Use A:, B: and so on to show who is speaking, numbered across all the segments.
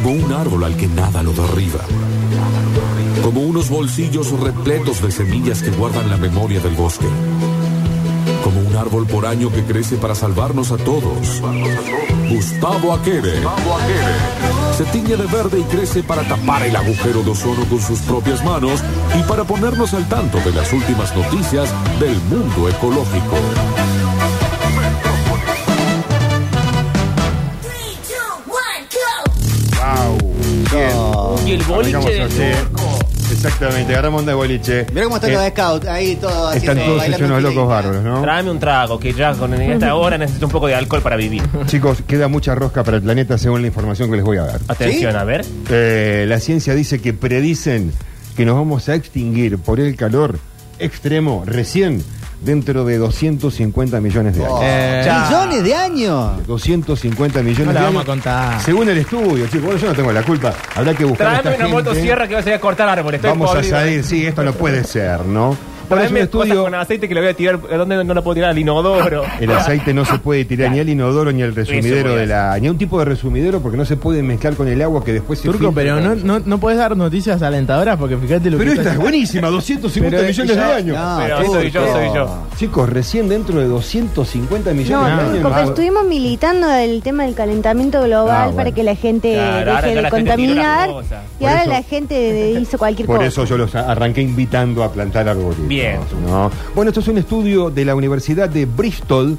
A: Como un árbol al que nada lo derriba. Como unos bolsillos repletos de semillas que guardan la memoria del bosque. Como un árbol por año que crece para salvarnos a todos. Gustavo Aquere. Se tiñe de verde y crece para tapar el agujero de ozono con sus propias manos y para ponernos al tanto de las últimas noticias del mundo ecológico.
B: Y el boliche turco.
C: Exactamente, agarramos onda de boliche.
D: Mirá cómo están
C: Eh,
D: los scouts ahí todos
C: Están
D: haciendo,
C: todos
D: bailando
C: hechos unos locos bárbaros, ¿no?
B: Tráeme un trago, que ya con esta hora necesito un poco de alcohol para vivir.
C: Chicos, queda mucha rosca para el planeta según la información que les voy a dar.
B: Atención, a ver.
C: Eh, la ciencia dice que predicen que nos vamos a extinguir por el calor extremo recién dentro de 250 millones de años.
E: Eh,
B: Ya.
D: Millones de años.
C: 250 millones
E: No
C: de
E: la
C: años.
E: vamos a contar.
C: Según el estudio, chicos, bueno, yo no tengo la culpa. Habrá que buscar. a
B: Tráeme una motosierra que vas a ir a cortar árboles. Estoy
C: Vamos a
B: podrido.
C: salir, sí, esto no puede ser, ¿no? Es
B: Tráeme cosas
C: estudio.
B: con aceite que le voy a tirar. ¿Dónde no la puedo tirar? Al inodoro.
C: El aceite no se puede tirar ni al inodoro ni al resumidero de la. ni a un tipo de resumidero porque no se puede mezclar con el agua que después se
E: Turco,
C: filtra.
E: pero no, no, no puedes dar noticias alentadoras porque fíjate lo
C: Pero
E: que
C: esta es
E: está-
C: buenísima, 250
E: Pero,
C: millones
E: y
C: de
E: yo-
C: años.
D: No,
B: Pero soy yo, soy yo.
C: Chicos, recién dentro de 250 millones
F: No,
C: de años.
F: porque estuvimos militando el tema del calentamiento global
C: Ah, bueno.
F: para que la gente
B: Claro,
F: deje de
B: la
F: contaminar y
C: Por
F: ahora
C: eso-
F: la gente hizo cualquier
C: Por
F: cosa.
C: eso yo los arranqué invitando a plantar arbolitos. Bueno, esto es un estudio de la Universidad de Bristol.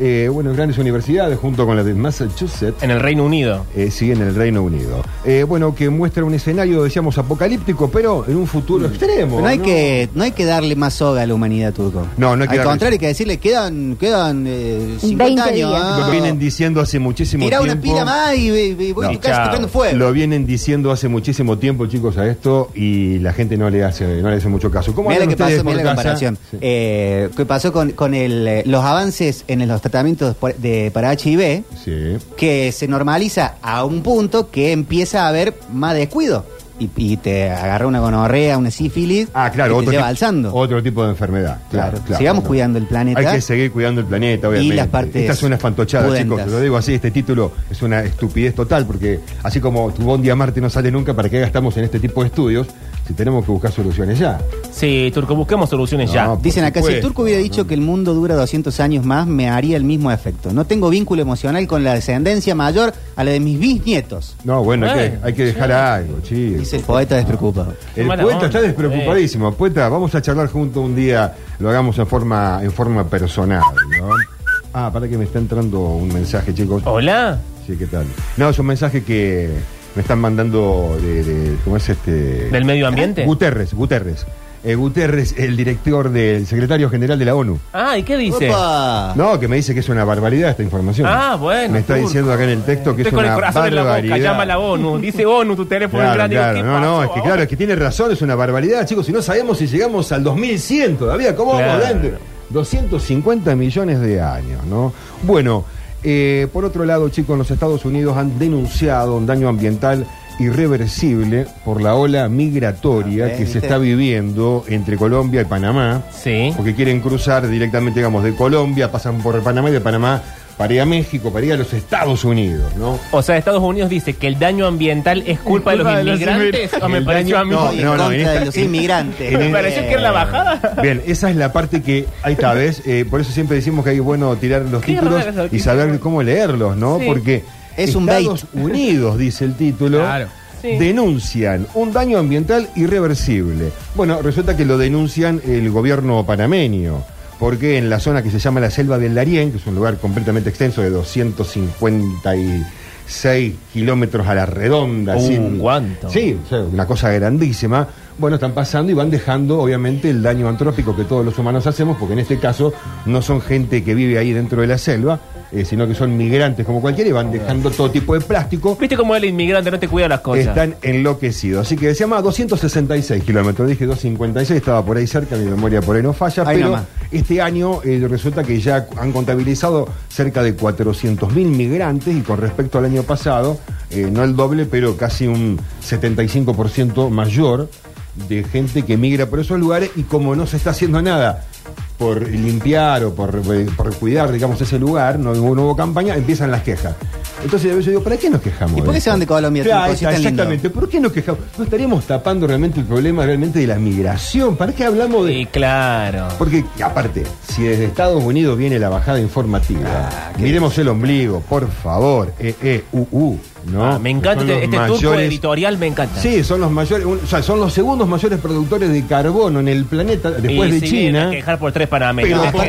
C: Eh, bueno, grandes universidades junto con la de Massachusetts.
B: En el Reino Unido.
C: eh, sí, en el Reino Unido. Eh, bueno, que muestra un escenario, decíamos, apocalíptico, pero en un futuro extremo.
D: Pero no hay,
C: ¿no?
D: Que, no hay que darle más soga a la humanidad, Turco.
C: No, no hay que
D: Al
C: darle-
D: contrario, hay que decirle, quedan, quedan eh, 50
F: 20
D: años.
F: días.
D: ah.
C: Lo vienen diciendo hace muchísimo
D: Tirá
C: tiempo.
D: una pila más y, y- y voy
C: No.
D: a tu casa
B: Chao.
D: tocando fuego.
C: Lo vienen diciendo hace muchísimo tiempo, chicos, a esto y la gente no le hace, no le hace mucho caso. ¿Cómo
D: Mira
C: andan
D: lo que pasó,
C: por
D: mira la comparación.
C: Sí.
D: Eh, ¿Qué pasó con, con el, eh, los avances en los tratamientos de, para HIV?
C: Sí.
D: Que se normaliza a un punto que empieza a haber más descuido. Y, y te agarra una gonorrea, una sífilis.
C: Ah, claro,
D: que
C: otro,
D: te lleva alzando.
C: otro tipo de enfermedad. Claro,
D: Claro.
C: claro.
D: Sigamos
C: No.
D: cuidando el planeta.
C: Hay que seguir cuidando el planeta, obviamente.
D: las partes
C: Esta es una fantochada,
D: pudentas.
C: chicos. Te lo digo así, este título es una estupidez total, porque así como tu Bondi a Marte no sale nunca, ¿para qué gastamos en este tipo de estudios si tenemos que buscar soluciones ya?
B: Sí, Turco, busquemos soluciones
C: No,
B: ya.
C: por
D: Dicen acá, si el
C: supuesto.
D: turco hubiera dicho que el mundo dura 200 años más, me haría el mismo efecto. No tengo vínculo emocional con la descendencia mayor a la de mis bisnietos.
C: No, bueno, hay que,
B: Eh,
C: hay que dejar algo, chicos.
D: Dice el poeta despreocupado.
C: El
B: Mala
C: poeta
B: onda.
C: está despreocupadísimo. Poeta, vamos a charlar juntos un día, lo hagamos en forma, en forma personal, ¿no? Ah, para que me está entrando un mensaje, chicos.
B: Hola.
C: Sí, ¿qué tal? No, es un mensaje que me están mandando de, de- ¿cómo es este?
B: ¿Del medio ambiente?
C: Guterres, Guterres. Eh, Guterres, el director del secretario general de la ONU.
B: Ah, ¿y qué dice?
D: Opa.
C: No, que me dice que es una barbaridad esta información.
B: Ah, bueno,
C: Me está
B: Turco.
C: diciendo acá en el texto que
B: Estoy
C: es
B: con el
C: una
B: corazón en la boca,
C: barbaridad.
B: llama a la ONU. Dice ONU, tu teléfono
C: Claro,
B: es grande.
C: claro.
B: ¿Qué
C: No, no, es que claro, es que tiene razón, es una barbaridad, chicos. Si no sabemos si llegamos al 2100 todavía, ¿cómo vamos
B: Claro.
C: dentro? 250 millones de años, ¿no? Bueno, eh, por otro lado, chicos, los Estados Unidos han denunciado un daño ambiental irreversible por la ola migratoria
D: Ah,
C: que se está viviendo entre Colombia y Panamá.
B: Sí.
C: Porque quieren cruzar directamente, digamos, de Colombia, pasan por Panamá y de Panamá para ir a México, para ir a los Estados Unidos, ¿no?
B: O sea, Estados Unidos dice que el daño ambiental es culpa, de los
E: culpa de los
B: inmigrantes. ¿O me pareció a
C: daño-
B: mí?
C: no,
D: en
C: no, no, en esta-
D: de los inmigrantes.
B: Me pareció que era la bajada.
C: Bien, esa es la parte que, ahí está, ¿ves? Eh, por eso siempre decimos que hay bueno tirar los
B: Qué
C: títulos
B: raro
C: y saber cómo leerlos, ¿no?
B: Sí.
C: Porque
D: Es un
C: Estados Unidos, dice el título,
E: Claro.
B: Sí.
C: denuncian un daño ambiental irreversible. Bueno, resulta que lo denuncian el gobierno panameño. Porque en la zona que se llama la Selva del Darién, que es un lugar completamente extenso de 256 kilómetros a la redonda.
B: Uh,
C: sin-
B: ¿cuánto?
C: Sí, o sea, una cosa grandísima. Bueno, están pasando y van dejando, obviamente, el daño antrópico que todos los humanos hacemos, porque en este caso no son gente que vive ahí dentro de la selva, eh, sino que son migrantes como cualquiera y van dejando todo tipo de plástico.
B: ¿Viste cómo el inmigrante no te cuida las cosas?
C: Están enloquecidos. Así que se llama 266 kilómetros. Dije 256, estaba por ahí cerca, mi memoria por ahí no falla.
D: Ahí
C: pero
D: nomás.
C: este año eh, resulta que ya han contabilizado cerca de 400.000 migrantes y con respecto al año pasado, eh, no el doble, pero casi un 75% mayor de gente que migra por esos lugares y como no se está haciendo nada por limpiar o por, eh, por cuidar, digamos, ese lugar, no, no hubo campaña, empiezan las quejas. Entonces a veces digo, ¿para qué nos quejamos?
D: ¿Y por qué se van de? Colombia,
C: Claro,
D: Turco, si es tan lindo?
C: exactamente. ¿Por qué nos quejamos? No estaríamos tapando realmente el problema realmente de la migración. ¿Para qué hablamos de...?
B: Y claro.
C: Porque, aparte, si desde Estados Unidos viene la bajada informativa,
D: Ah,
C: miremos el ombligo, por favor, E, E, U, U, ¿no?
B: Ah, me encanta este, este turco
C: mayores-
B: editorial, me encanta.
C: Sí, son los mayores, un- o sea, son los segundos mayores productores de carbono en el planeta después
B: Y
C: de
B: vienen
C: China.
B: quejar por tres panameños.
C: Pero por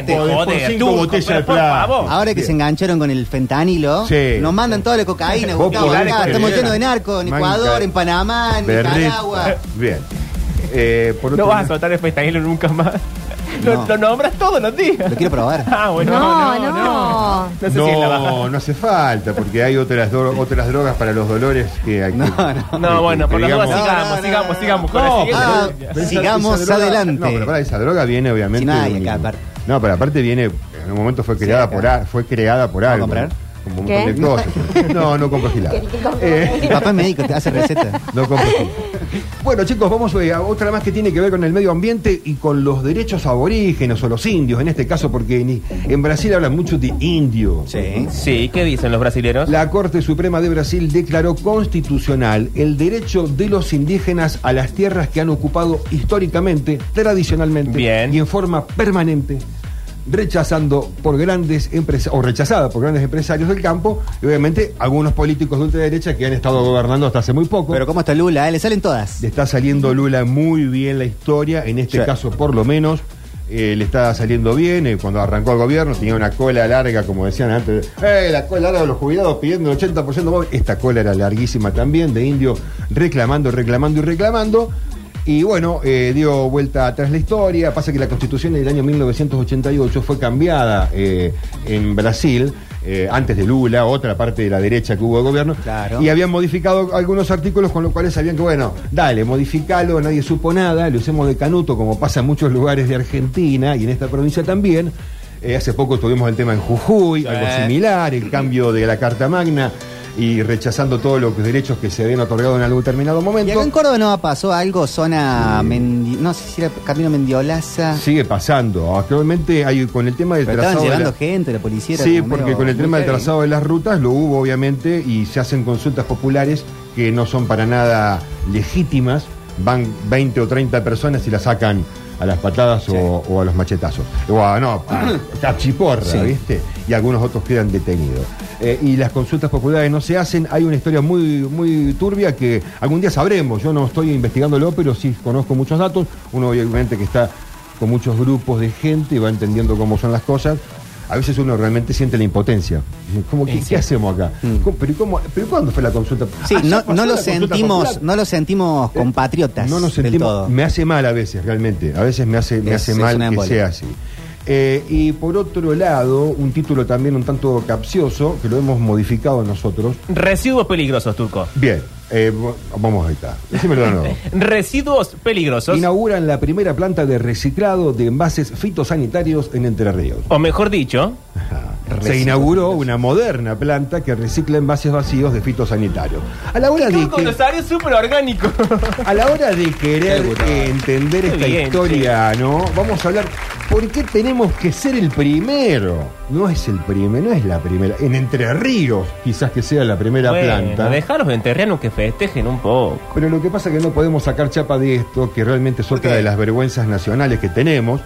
C: cinco botellas de.
D: Ahora que
C: Bien.
D: se engancharon con el fentanilo,
C: Sí.
D: nos mandan toda la cocaína. Gustavo, acá, estamos llenos de narcos en
C: Manca-
D: Ecuador, en Panamá, en. Nicaragua.
C: Bien. Eh, por
B: No vas a
C: lado-
B: soltar el fentanilo nunca más. Lo,
D: No.
B: lo nombras todos los días.
D: Lo quiero probar.
B: Ah, bueno.
F: No,
B: no,
F: no.
B: No sé si es la baja.
C: No, no hace falta, porque hay otras, dro- otras drogas para los dolores que hay que-
D: No, no.
C: que-
B: No, bueno,
C: que
B: por las dudas
C: digamos-
B: sigamos,
D: No, no, no,
B: sigamos,
D: no.
B: sigamos con
C: No,
B: siguiente.
D: ah.
C: Pero esa-
D: Sigamos
C: esa droga-
D: adelante.
C: No, pero para esa droga viene obviamente.
D: Sí, no hay
C: de un-
D: acá, aparte.
C: No, pero aparte viene. En un momento fue creada
D: acá.
C: por a- fue creada por algo.
D: comprar?
C: Como un
F: ¿Qué?
C: montón de cosas. No, no compro gilada. Eh,
D: Mi papá es médico, te hace receta.
C: no compro gilada. Bueno, chicos, vamos eh, a otra más que tiene que ver con el medio ambiente y con los derechos aborígenes o los indios, en este caso, porque en, en Brasil hablan mucho de indio.
D: Sí.
B: Sí, ¿qué dicen los brasileños?
C: La Corte Suprema de Brasil declaró constitucional el derecho de los indígenas a las tierras que han ocupado históricamente, tradicionalmente
B: Bien.
C: y en forma permanente, rechazando por grandes empresarios, o rechazada por grandes empresarios del campo, y obviamente algunos políticos de ultraderecha que han estado gobernando hasta hace muy poco.
D: Pero ¿cómo está Lula? eh? Le salen todas.
C: Le está saliendo Lula muy bien la historia, en este
D: Sí.
C: caso por lo menos. eh, le está saliendo bien, eh, cuando arrancó el gobierno tenía una cola larga, como decían antes, eh, la cola larga de los jubilados pidiendo el 80% más. Esta cola era larguísima también, de indio reclamando, reclamando y reclamando. Y bueno, eh, dio vuelta atrás la historia. Pasa que la constitución del año 1988 fue cambiada eh, en Brasil, eh, antes de Lula, otra parte de la derecha que hubo de gobierno.
D: Claro.
C: Y habían modificado algunos artículos con los cuales sabían que, bueno, dale, modificalo, nadie supo nada, lo usemos de canuto, como pasa en muchos lugares de Argentina y en esta provincia también. Eh, hace poco tuvimos el tema en Jujuy, algo similar, el cambio de la Carta Magna y rechazando todos los derechos que se habían otorgado en algún determinado
D: Y
C: momento.
D: acá en Córdoba no pasó algo, zona, Mendi- no sé si era Camino Mendiolaza.
C: Sigue pasando. Actualmente hay con el tema del
D: Pero estaban
C: trazado. de
D: llevando
C: la-
D: gente, la policía. era
C: Sí, porque con el tema del trazado de las rutas lo hubo obviamente y se hacen consultas populares que no son para nada legítimas. Van 20 o 30 personas y las sacan a las patadas o, o a los machetazos. O a, no, a cachiporra,
D: Sí.
C: ¿viste? Y algunos otros quedan detenidos. Eh, y las consultas populares no se hacen. Hay una historia muy, muy turbia que algún día sabremos. Yo no estoy investigándolo, pero sí conozco muchos datos. Uno obviamente que está con muchos grupos de gente y va entendiendo cómo son las cosas. A veces uno realmente siente la impotencia. Como
B: Sí,
C: ¿qué hacemos acá? ¿Cómo- pero, ¿y cómo- ¿Pero cuándo fue la consulta?
D: Sí,
C: Ah,
D: no, lo sentimos,
C: popular.
D: no lo sentimos compatriotas
C: No nos
D: del
C: sentimos.
D: todo.
C: Me hace mal a veces, realmente. A veces me hace, me
D: Es-
C: hace
D: es
C: mal que
D: embolia.
C: sea así. Eh, y por otro lado, un título también un tanto capcioso, que lo hemos modificado nosotros.
B: Residuos peligrosos, Turco.
C: Bien, eh, vamos. Decímelo de nuevo.
B: Residuos peligrosos.
C: Inauguran la primera planta de reciclado de envases fitosanitarios en Entre Ríos.
B: O mejor dicho,
C: Se inauguró una moderna planta que recicla envases vacíos de fitosanitarios. A la hora de que-
B: súper orgánico.
C: A la hora de querer eh, entender
B: Qué
C: esta
B: bien,
C: historia, ¿no? Vamos a hablar, ¿por qué tenemos que ser el primero? No es el primero, no es la primera. En Entre Ríos, quizás que sea la primera
B: bueno,
C: planta.
B: deja a los enterrianos que festejen un poco.
C: Pero lo que pasa es que no podemos sacar chapa de esto, que realmente es otra de las vergüenzas nacionales que tenemos.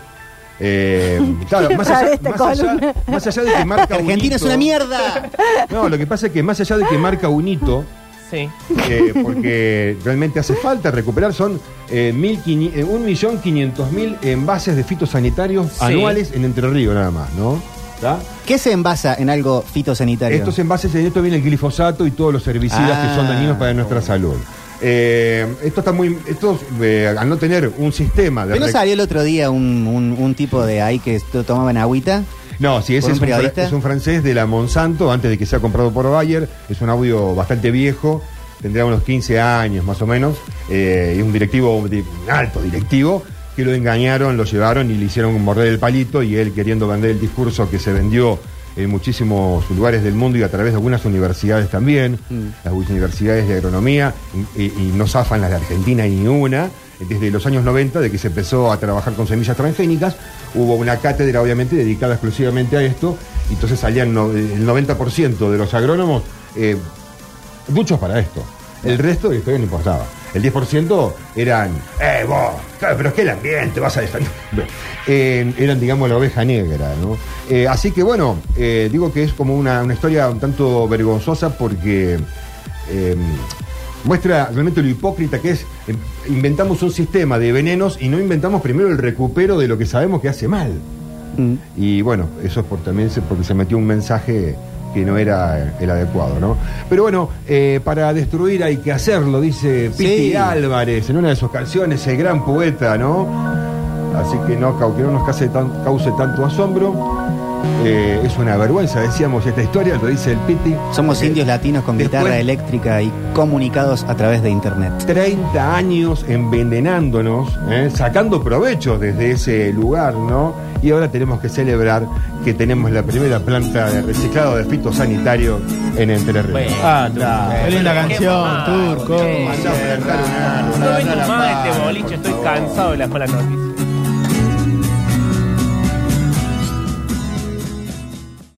C: Eh, claro, más allá, más allá-
F: columna.
C: más allá de que marca un
D: Argentina es
C: hito-
D: una mierda.
C: No, lo que pasa es que más allá de que marca un hito,
B: Sí.
C: eh, porque realmente hace falta recuperar, son eh, 1.500 eh, 1.500.000 envases de fitosanitarios
B: Sí.
C: anuales en Entre Ríos nada más, ¿no? ¿Está?
D: ¿Qué se envasa en algo fitosanitario?
C: Estos envases, en esto viene el glifosato y todos los herbicidas
D: Ah.
C: que son dañinos para nuestra salud. Eh, esto está muy. Estos, eh, al no tener un sistema de.
D: ¿Pero no salió el otro día un, un- un tipo de ahí que to- tomaban agüita?
C: No, sí, ese
D: ¿Por
C: es
D: un
C: fra- es francés de la Monsanto, antes de que sea comprado por Bayer. Es un audio bastante viejo, tendría unos 15 años más o menos. eh, y un directivo, di- un alto directivo, que lo engañaron, lo llevaron y le hicieron morder el palito. Y él queriendo vender el discurso que se vendió en muchísimos lugares del mundo y a través de algunas universidades también, las universidades de agronomía, y, y no zafan las de Argentina ni una. Desde los años 90, de que se empezó a trabajar con semillas transgénicas, hubo una cátedra obviamente dedicada exclusivamente a esto, y entonces salían no- el 90% de los agrónomos eh, muchos para esto. El resto de la historia no importaba. El 10% eran, eh, vos, claro, pero es que el ambiente, vas a defender. Eh, eran, digamos, la oveja negra, ¿no? Eh, así que bueno, eh, digo que es como una, una historia un tanto vergonzosa porque eh, muestra realmente lo hipócrita que es. eh, inventamos un sistema de venenos y no inventamos primero el recupero de lo que sabemos que hace mal.
D: Mm.
C: Y bueno, eso es por, también se- porque se metió un mensaje que no era el adecuado, ¿no? Pero bueno, eh, para destruir hay que hacerlo, dice Piti
D: Sí.
C: Álvarez en una de sus canciones, el gran poeta, ¿no? Así que no, que no nos cause, tan- cause tanto asombro. Eh, es una vergüenza, decíamos, esta historia, lo dice el Piti.
D: Somos
C: Eh,
D: indios latinos con
C: después-
D: guitarra eléctrica y comunicados a través de internet.
C: 30 años envenenándonos, ¿eh? sacando provechos desde ese lugar, ¿no? Y ahora tenemos que celebrar que tenemos la primera planta de reciclado de fitosanitario en Entre Ríos.
B: Bueno.
E: Ah. Qué linda canción, Turco.
B: che.
C: Mandá a plantar un árbol,
B: No vengo más de este boliche, estoy cansado de las malas noticias.